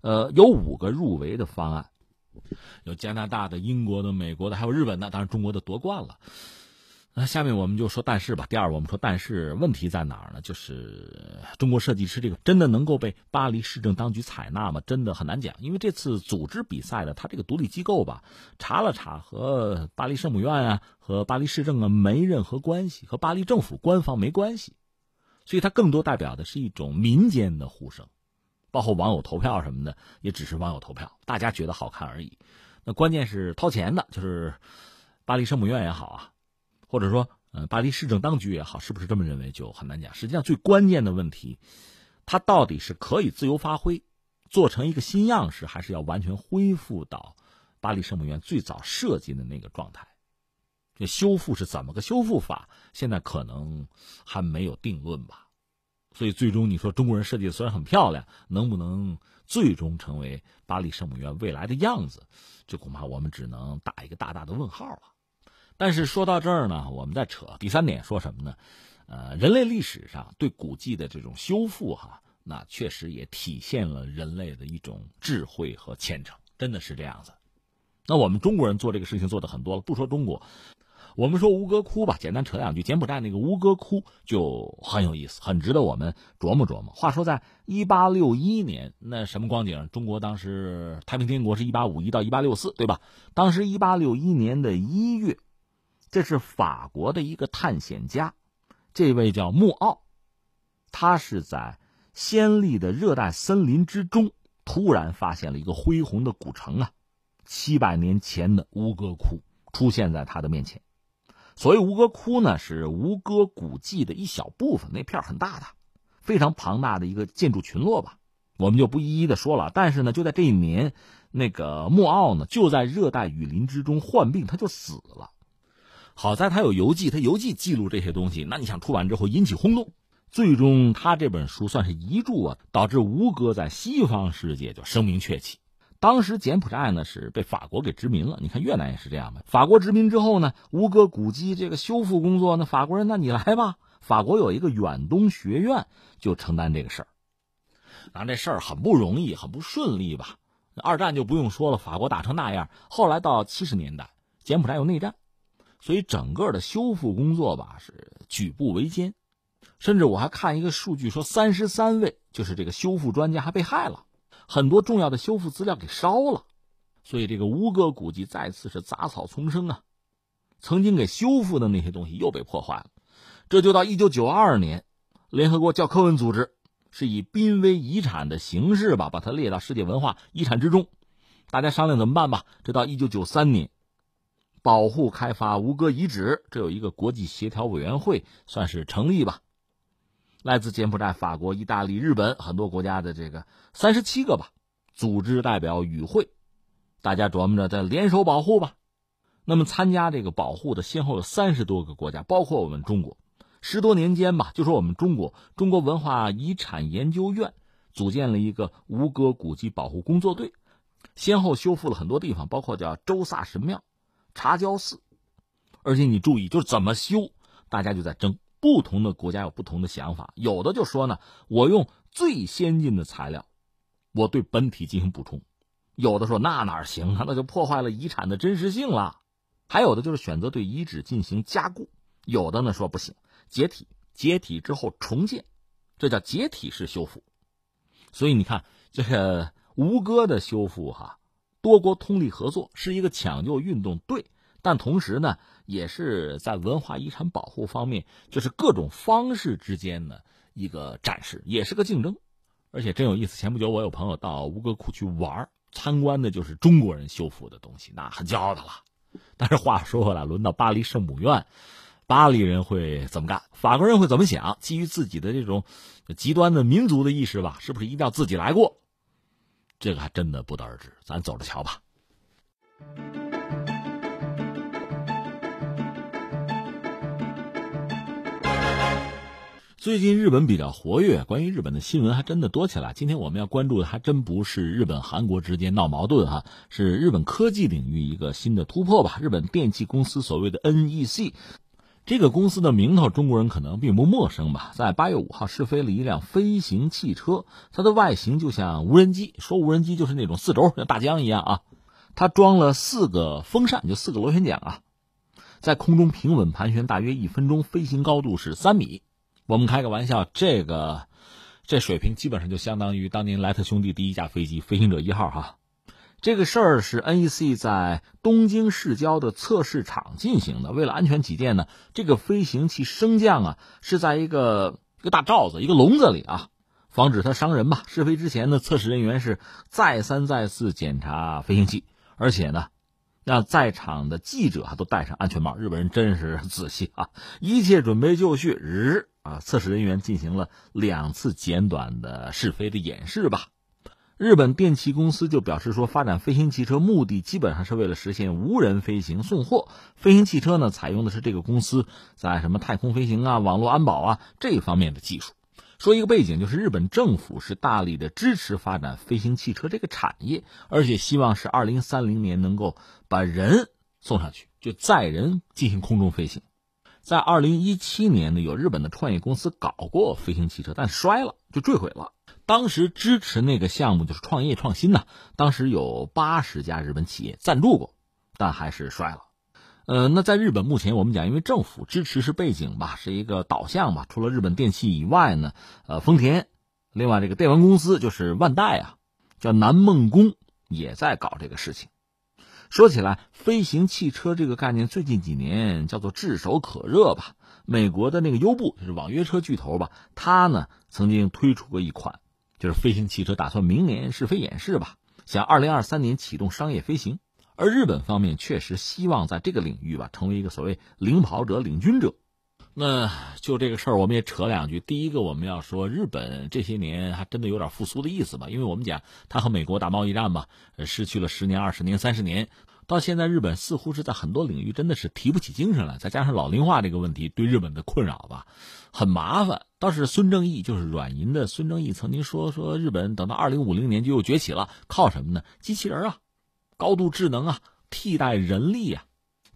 Speaker 3: 呃，有五个入围的方案，有加拿大的、英国的、美国的，还有日本的，当然中国的夺冠了。那下面我们就说但是吧。第二，我们说但是问题在哪儿呢？就是中国设计师这个真的能够被巴黎市政当局采纳吗？真的很难讲。因为这次组织比赛的他这个独立机构吧，查了查和巴黎圣母院啊、和巴黎市政啊没任何关系，和巴黎政府官方没关系，所以它更多代表的是一种民间的呼声，包括网友投票什么的，也只是网友投票，大家觉得好看而已。那关键是掏钱的，就是巴黎圣母院也好啊。或者说，呃，巴黎市政当局也好，是不是这么认为就很难讲。实际上，最关键的问题，它到底是可以自由发挥，做成一个新样式，还是要完全恢复到巴黎圣母院最早设计的那个状态？这修复是怎么个修复法？现在可能还没有定论吧。所以，最终你说中国人设计的虽然很漂亮，能不能最终成为巴黎圣母院未来的样子？这恐怕我们只能打一个大大的问号了。但是说到这儿呢，我们再扯第三点说什么呢？呃，人类历史上对古迹的这种修复，哈，那确实也体现了人类的一种智慧和虔诚，真的是这样子。那我们中国人做这个事情做的很多了，不说中国，我们说吴哥窟吧，简单扯两句，柬埔寨那个吴哥窟就很有意思，很值得我们琢磨琢磨。话说在一八六一年，那什么光景？中国当时太平天国是一八五一到一八六四，对吧？当时一八六一年的一月。这是法国的一个探险家，这位叫穆奥，他是在鲜丽的热带森林之中，突然发现了一个恢宏的古城啊，七百年前的吴哥窟出现在他的面前。所谓吴哥窟呢，是吴哥古迹的一小部分，那片很大的，非常庞大的一个建筑群落吧，我们就不一一的说了。但是呢，就在这一年，那个莫奥呢，就在热带雨林之中患病，他就死了。好在他有游记，他游记记录这些东西。那你想出版之后引起轰动，最终他这本书算是遗著啊，导致吴哥在西方世界就声名鹊起。当时柬埔寨呢是被法国给殖民了，你看越南也是这样的。法国殖民之后呢，吴哥古迹这个修复工作呢，法国人那你来吧，法国有一个远东学院就承担这个事儿。然后这事儿很不容易，很不顺利吧。二战就不用说了，法国打成那样。后来到七十年代，柬埔寨有内战。所以整个的修复工作吧是举步维艰，甚至我还看一个数据说，三十三位就是这个修复专家还被害了，很多重要的修复资料给烧了，所以这个吴哥古迹再次是杂草丛生啊，曾经给修复的那些东西又被破坏了，这就到一九九二年，联合国教科文组织是以濒危遗产的形式吧，把它列到世界文化遗产之中，大家商量怎么办吧，这到一九九三年。保护开发吴哥遗址，这有一个国际协调委员会，算是成立吧。来自柬埔寨、法国、意大利、日本很多国家的这个三十七个吧组织代表与会，大家琢磨着再联手保护吧。那么参加这个保护的先后有三十多个国家，包括我们中国。十多年间吧，就说我们中国中国文化遗产研究院组建了一个吴哥古迹保护工作队，先后修复了很多地方，包括叫周萨神庙。茶胶寺，而且你注意，就是怎么修，大家就在争。不同的国家有不同的想法，有的就说呢，我用最先进的材料，我对本体进行补充；有的说那哪行啊，那就破坏了遗产的真实性了。还有的就是选择对遗址进行加固，有的呢说不行，解体，解体之后重建，这叫解体式修复。所以你看这个吴哥的修复，哈。多国通力合作是一个抢救运动，对，但同时呢，也是在文化遗产保护方面，就是各种方式之间的一个展示，也是个竞争。而且真有意思。前不久我有朋友到吴哥窟去玩，参观的就是中国人修复的东西，那很骄傲的了。但是话说回来，轮到巴黎圣母院，巴黎人会怎么干？法国人会怎么想？基于自己的这种极端的民族的意识吧，是不是一定要自己来过？这个还真的不得而知，咱走着瞧吧。最近日本比较活跃，关于日本的新闻还真的多起来。今天我们要关注的还真不是日本、韩国之间闹矛盾哈，是日本科技领域一个新的突破吧。日本电器公司所谓的 NEC，这个公司的名头中国人可能并不陌生吧。在八月五号试飞了一辆飞行汽车，它的外形就像无人机，说无人机就是那种四轴像大疆一样啊。它装了四个风扇，就四个螺旋桨啊，在空中平稳盘旋大约一分钟，飞行高度是三米。我们开个玩笑，这个这水平基本上就相当于当年莱特兄弟第一架飞机飞行者一号哈。这个事儿是 NEC 在东京市郊的测试场进行的。为了安全起见呢，这个飞行器升降啊是在一个一个大罩子、一个笼子里啊，防止它伤人吧。试飞之前呢，测试人员是再三再四检查飞行器，而且呢。让在场的记者都戴上安全帽。日本人真是仔细啊！一切准备就绪，日啊，测试人员进行了两次简短的试飞的演示吧。日本电气公司就表示说，发展飞行汽车目的基本上是为了实现无人飞行送货。飞行汽车呢，采用的是这个公司在什么太空飞行啊、网络安保啊这方面的技术。说一个背景，就是日本政府是大力的支持发展飞行汽车这个产业，而且希望是二零三零年能够把人送上去，就载人进行空中飞行。在二零一七年呢，有日本的创业公司搞过飞行汽车，但摔了，就坠毁了。当时支持那个项目就是创业创新呐，当时有八十家日本企业赞助过，但还是摔了。呃，那在日本目前我们讲，因为政府支持是背景吧，是一个导向吧。除了日本电器以外呢，呃，丰田，另外这个电玩公司就是万代啊，叫南梦宫也在搞这个事情。说起来，飞行汽车这个概念最近几年叫做炙手可热吧。美国的那个优步就是网约车巨头吧，他呢曾经推出过一款，就是飞行汽车，打算明年试飞演示吧，想二零二三年启动商业飞行。而日本方面确实希望在这个领域吧，成为一个所谓领跑者、领军者。那就这个事儿，我们也扯两句。第一个，我们要说日本这些年还真的有点复苏的意思吧？因为我们讲他和美国打贸易战吧，失去了十年、二十年、三十年，到现在日本似乎是在很多领域真的是提不起精神来。再加上老龄化这个问题对日本的困扰吧，很麻烦。倒是孙正义，就是软银的孙正义曾经说说日本等到二零五零年就又崛起了，靠什么呢？机器人啊。高度智能啊，替代人力啊，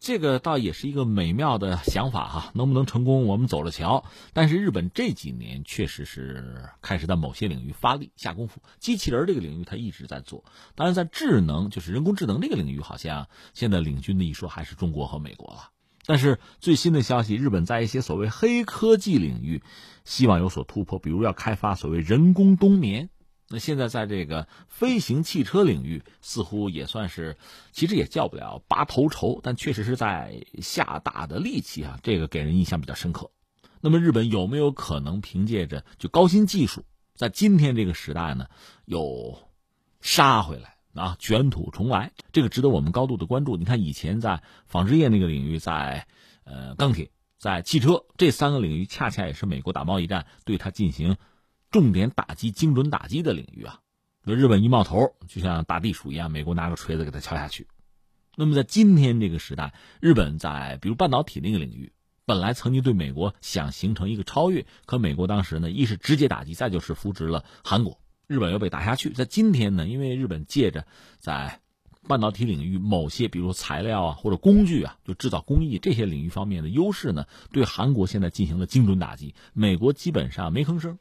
Speaker 3: 这个倒也是一个美妙的想法哈。能不能成功，我们走着瞧。但是日本这几年确实是开始在某些领域发力下功夫。机器人这个领域，它一直在做。当然，在智能，就是人工智能这个领域，好像现在领军的一说还是中国和美国了。但是最新的消息，日本在一些所谓黑科技领域，希望有所突破，比如要开发所谓人工冬眠。那现在在这个飞行汽车领域，似乎也算是，其实也叫不了拔头筹，但确实是在下大的力气啊，这个给人印象比较深刻。那么日本有没有可能凭借着就高新技术，在今天这个时代呢，又杀回来啊，卷土重来？这个值得我们高度的关注。你看以前在纺织业那个领域，在呃钢铁、在汽车这三个领域，恰恰也是美国打贸易战对它进行。重点打击、精准打击的领域啊，日本一冒头，就像打地鼠一样，美国拿个锤子给它敲下去。那么在今天这个时代，日本在比如半导体那个领域，本来曾经对美国想形成一个超越，可美国当时呢，一是直接打击，再就是扶植了韩国，日本又被打下去。在今天呢，因为日本借着在半导体领域某些，比如材料啊或者工具啊，就制造工艺这些领域方面的优势呢，对韩国现在进行了精准打击，美国基本上没吭声。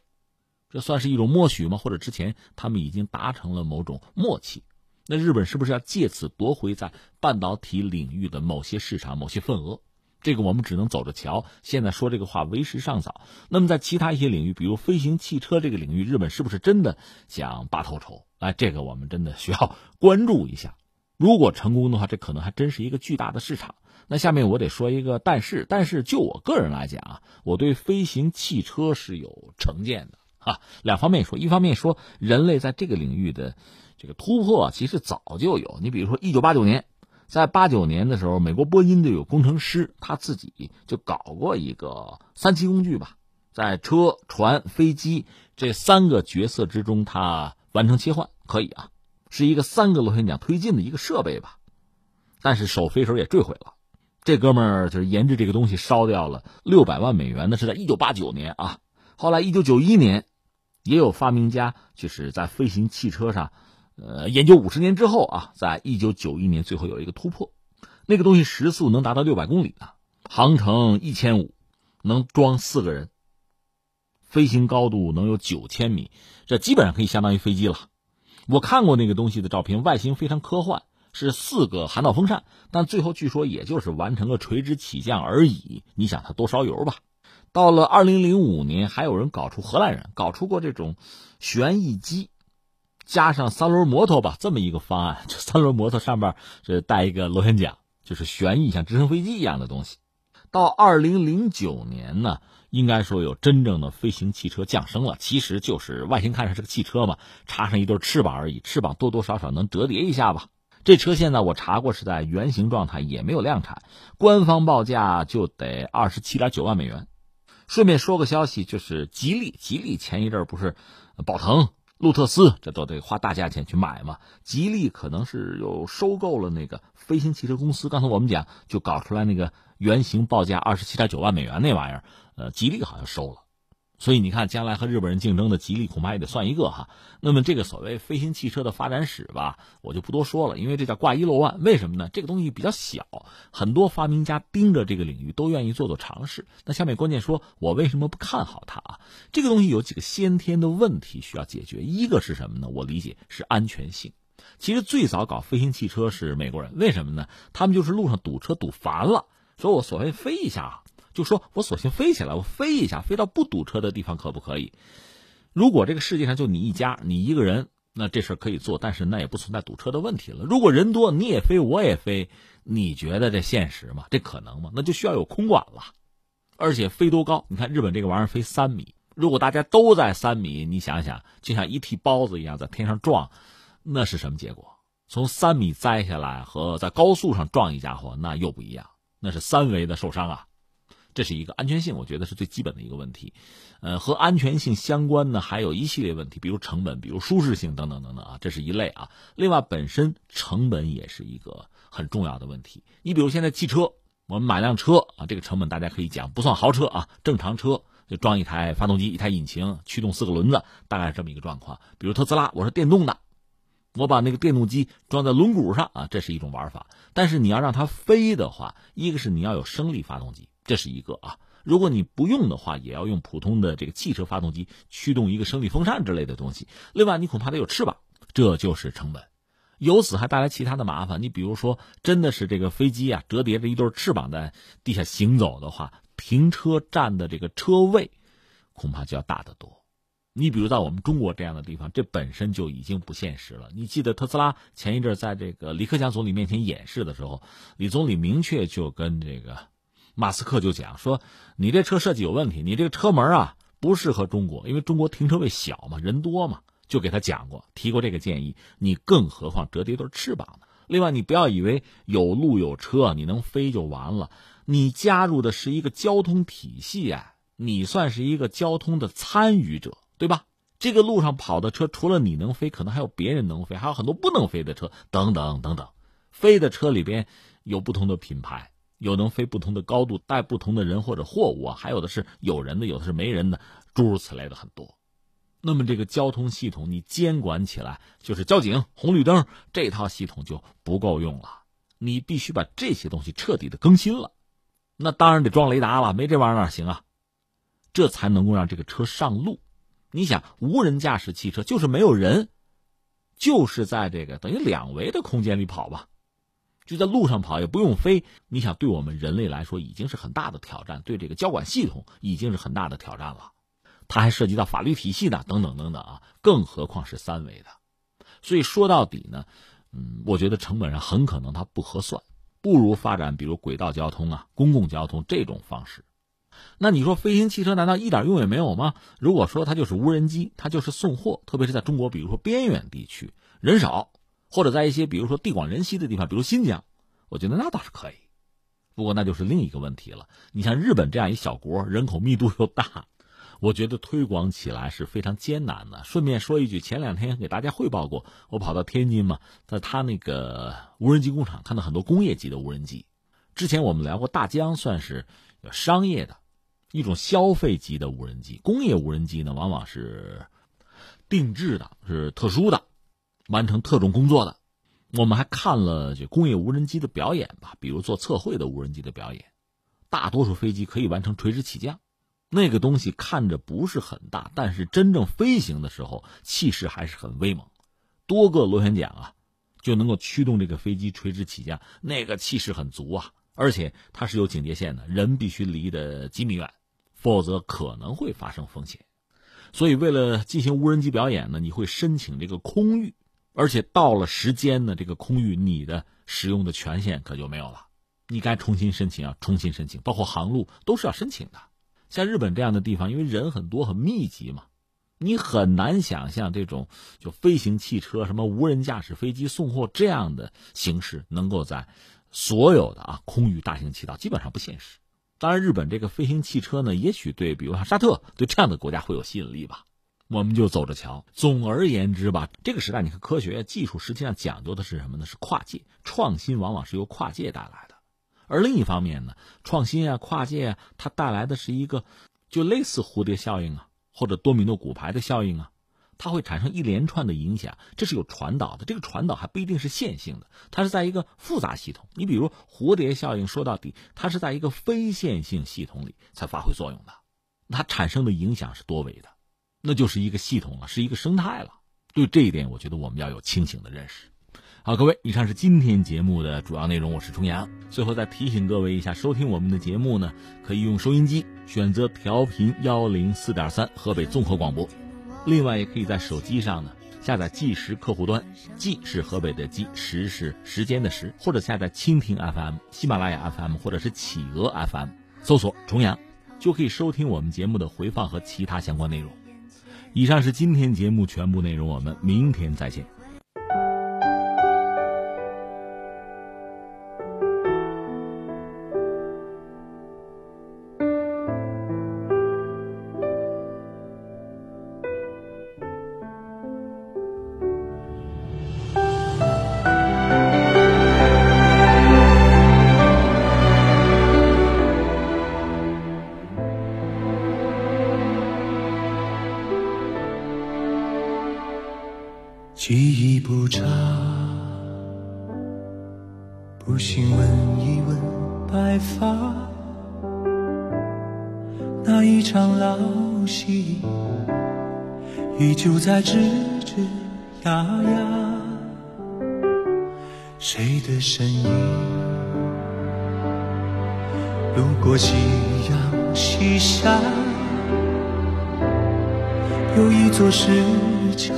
Speaker 3: 这算是一种默许吗？或者之前他们已经达成了某种默契？那日本是不是要借此夺回在半导体领域的某些市场、某些份额？这个我们只能走着瞧。现在说这个话为时尚早。那么在其他一些领域，比如飞行汽车这个领域，日本是不是真的想拔头筹？哎，这个我们真的需要 关注一下。如果成功的话，这可能还真是一个巨大的市场。那下面我得说一个但是，但是就我个人来讲啊，我对飞行汽车是有成见的。啊，两方面说，一方面说人类在这个领域的这个突破其实早就有。你比如说，一九八九年，在八九年的时候，美国波音的有工程师他自己就搞过一个三栖工具吧，在车、船、飞机这三个角色之中，他完成切换，可以啊，是一个三个螺旋桨推进的一个设备吧。但是首飞时候也坠毁了，这哥们儿就是研制这个东西烧掉了六百万美元，那是在一九八九年啊。后来一九九一年。也有发明家就是在飞行汽车上，呃，研究五十年之后啊，在一九九一年最后有一个突破，那个东西时速能达到六百公里呢，航程一千五，能装四个人，飞行高度能有九千米，这基本上可以相当于飞机了。我看过那个东西的照片，外形非常科幻，是四个涵道风扇，但最后据说也就是完成了垂直起降而已。你想它多烧油吧？到了二零零五年，还有人搞出荷兰人搞出过这种旋翼机，加上三轮摩托吧，这么一个方案。这三轮摩托上面是带一个螺旋桨，就是旋翼，像直升飞机一样的东西。到二零零九年呢，应该说有真正的飞行汽车降生了。其实就是外形看上是个汽车嘛，插上一对翅膀而已，翅膀多多少少能折叠一下吧。这车现在我查过是在原型状态，也没有量产，官方报价就得二十七点九万美元。顺便说个消息，就是吉利，吉利前一阵不是宝腾、路特斯，这都得花大价钱去买嘛。吉利可能是又收购了那个飞行汽车公司，刚才我们讲就搞出来那个原型报价二十七点九万美元那玩意儿，呃，吉利好像收了。所以你看，将来和日本人竞争的吉利恐怕也得算一个哈。那么这个所谓飞行汽车的发展史吧，我就不多说了，因为这叫挂一漏万。为什么呢？这个东西比较小，很多发明家盯着这个领域都愿意做做尝试。那下面关键说，我为什么不看好它啊？这个东西有几个先天的问题需要解决。一个是什么呢？我理解是安全性。其实最早搞飞行汽车是美国人，为什么呢？他们就是路上堵车堵烦了，说我所谓飞一下。就说我索性飞起来，我飞一下，飞到不堵车的地方可不可以？如果这个世界上就你一家，你一个人，那这事可以做，但是那也不存在堵车的问题了。如果人多，你也飞，我也飞，你觉得这现实吗？这可能吗？那就需要有空管了，而且飞多高？你看日本这个玩意儿飞三米，如果大家都在三米，你想想，就像一屉包子一样在天上撞，那是什么结果？从三米栽下来和在高速上撞一家伙，那又不一样，那是三维的受伤啊。这是一个安全性，我觉得是最基本的一个问题，呃，和安全性相关的还有一系列问题，比如成本，比如舒适性等等等等啊，这是一类啊。另外，本身成本也是一个很重要的问题。你比如现在汽车，我们买辆车啊，这个成本大家可以讲，不算豪车啊，正常车就装一台发动机、一台引擎、驱动四个轮子，大概是这么一个状况。比如特斯拉，我是电动的，我把那个电动机装在轮毂上啊，这是一种玩法。但是你要让它飞的话，一个是你要有升力发动机。这是一个啊，如果你不用的话，也要用普通的这个汽车发动机驱动一个升力风扇之类的东西。另外，你恐怕得有翅膀，这就是成本。由此还带来其他的麻烦。你比如说，真的是这个飞机啊，折叠着一对翅膀在地下行走的话，停车站的这个车位恐怕就要大得多。你比如在我们中国这样的地方，这本身就已经不现实了。你记得特斯拉前一阵在这个李克强总理面前演示的时候，李总理明确就跟这个。马斯克就讲说：“你这车设计有问题，你这个车门啊不适合中国，因为中国停车位小嘛，人多嘛。”就给他讲过，提过这个建议。你更何况折叠对翅膀呢？另外，你不要以为有路有车你能飞就完了，你加入的是一个交通体系啊，你算是一个交通的参与者，对吧？这个路上跑的车，除了你能飞，可能还有别人能飞，还有很多不能飞的车，等等等等。飞的车里边有不同的品牌。有能飞不同的高度，带不同的人或者货物啊，还有的是有人的，有的是没人的，诸如此类的很多。那么这个交通系统你监管起来，就是交警、红绿灯这套系统就不够用了，你必须把这些东西彻底的更新了。那当然得装雷达了，没这玩意儿哪行啊？这才能够让这个车上路。你想，无人驾驶汽车就是没有人，就是在这个等于两维的空间里跑吧。就在路上跑也不用飞，你想对我们人类来说已经是很大的挑战，对这个交管系统已经是很大的挑战了。它还涉及到法律体系呢等等等等啊，更何况是三维的。所以说到底呢，嗯，我觉得成本上很可能它不合算，不如发展比如轨道交通啊、公共交通这种方式。那你说飞行汽车难道一点用也没有吗？如果说它就是无人机，它就是送货，特别是在中国，比如说边远地区人少，或者在一些比如说地广人稀的地方，比如新疆，我觉得那倒是可以。不过那就是另一个问题了。你像日本这样一小国，人口密度又大，我觉得推广起来是非常艰难的。顺便说一句，前两天给大家汇报过，我跑到天津嘛，在他那个无人机工厂看到很多工业级的无人机。之前我们聊过，大疆算是商业的。一种消费级的无人机，工业无人机呢，往往是定制的，是特殊的，完成特种工作的。我们还看了这工业无人机的表演吧，比如做测绘的无人机的表演。大多数飞机可以完成垂直起降，那个东西看着不是很大，但是真正飞行的时候，气势还是很威猛。多个螺旋桨啊，就能够驱动这个飞机垂直起降，那个气势很足啊。而且它是有警戒线的，人必须离得几米远。否则可能会发生风险，所以为了进行无人机表演呢，你会申请这个空域，而且到了时间呢，这个空域你的使用的权限可就没有了，你该重新申请啊，重新申请，包括航路都是要申请的。像日本这样的地方，因为人很多很密集嘛，你很难想象这种就飞行汽车、什么无人驾驶飞机送货这样的形式能够在所有的啊空域大行其道，基本上不现实。当然，日本这个飞行汽车呢，也许对，比如像沙特，对这样的国家会有吸引力吧。我们就走着瞧。总而言之吧，这个时代，你看科学技术实际上讲究的是什么呢？是跨界创新，往往是由跨界带来的。而另一方面呢，创新啊，跨界啊，它带来的是一个就类似蝴蝶效应啊，或者多米诺骨牌的效应啊。它会产生一连串的影响，这是有传导的。这个传导还不一定是线性的，它是在一个复杂系统。你比如蝴蝶效应，说到底，它是在一个非线性系统里才发挥作用的，它产生的影响是多维的，那就是一个系统了，是一个生态了。对这一点，我觉得我们要有清醒的认识。好，各位，以上是今天节目的主要内容，我是重阳。最后再提醒各位一下，收听我们的节目呢，可以用收音机选择调频幺零四点三，河北综合广播。另外，也可以在手机上呢下载计时客户端，计是河北的计，时是时间的时，或者下载蜻蜓 FM、喜马拉雅 FM 或者是企鹅 FM，搜索重阳，就可以收听我们节目的回放和其他相关内容。以上是今天节目全部内容，我们明天再见。
Speaker 1: 记忆不差，不信问一问白发，那一场老戏依旧在吱吱呀呀，谁的身影路过夕阳西下，有一座石桥。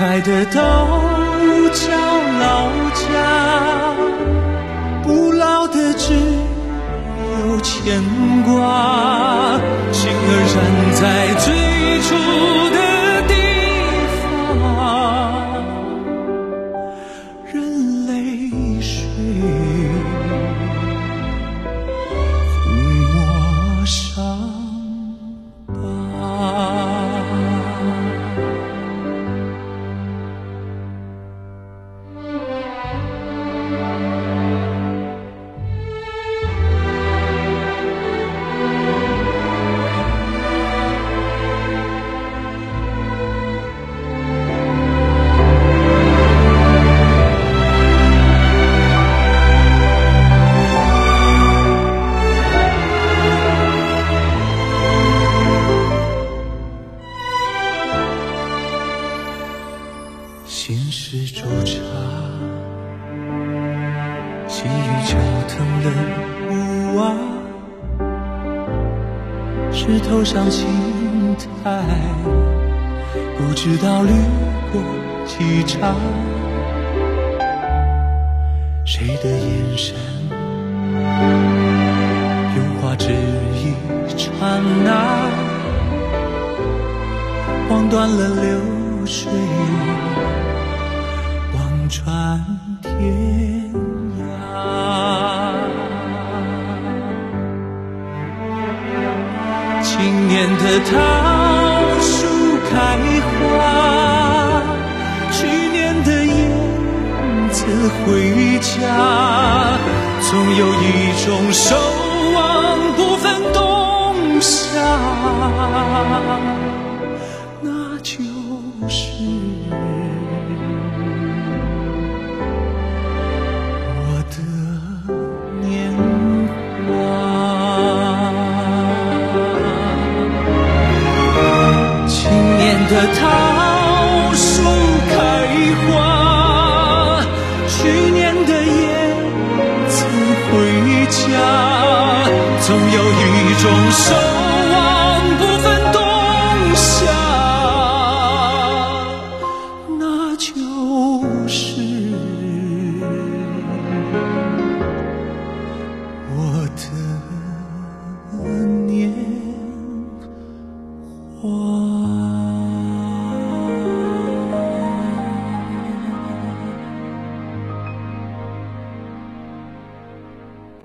Speaker 1: 开的都叫老家，不老的只有牵挂，心儿站在最初的。石头上青苔，不知道旅过几场，谁的眼神有话只一刹那，望断了流水，望穿的桃树开花，去年的燕子回家，总有一种守望不分冬夏，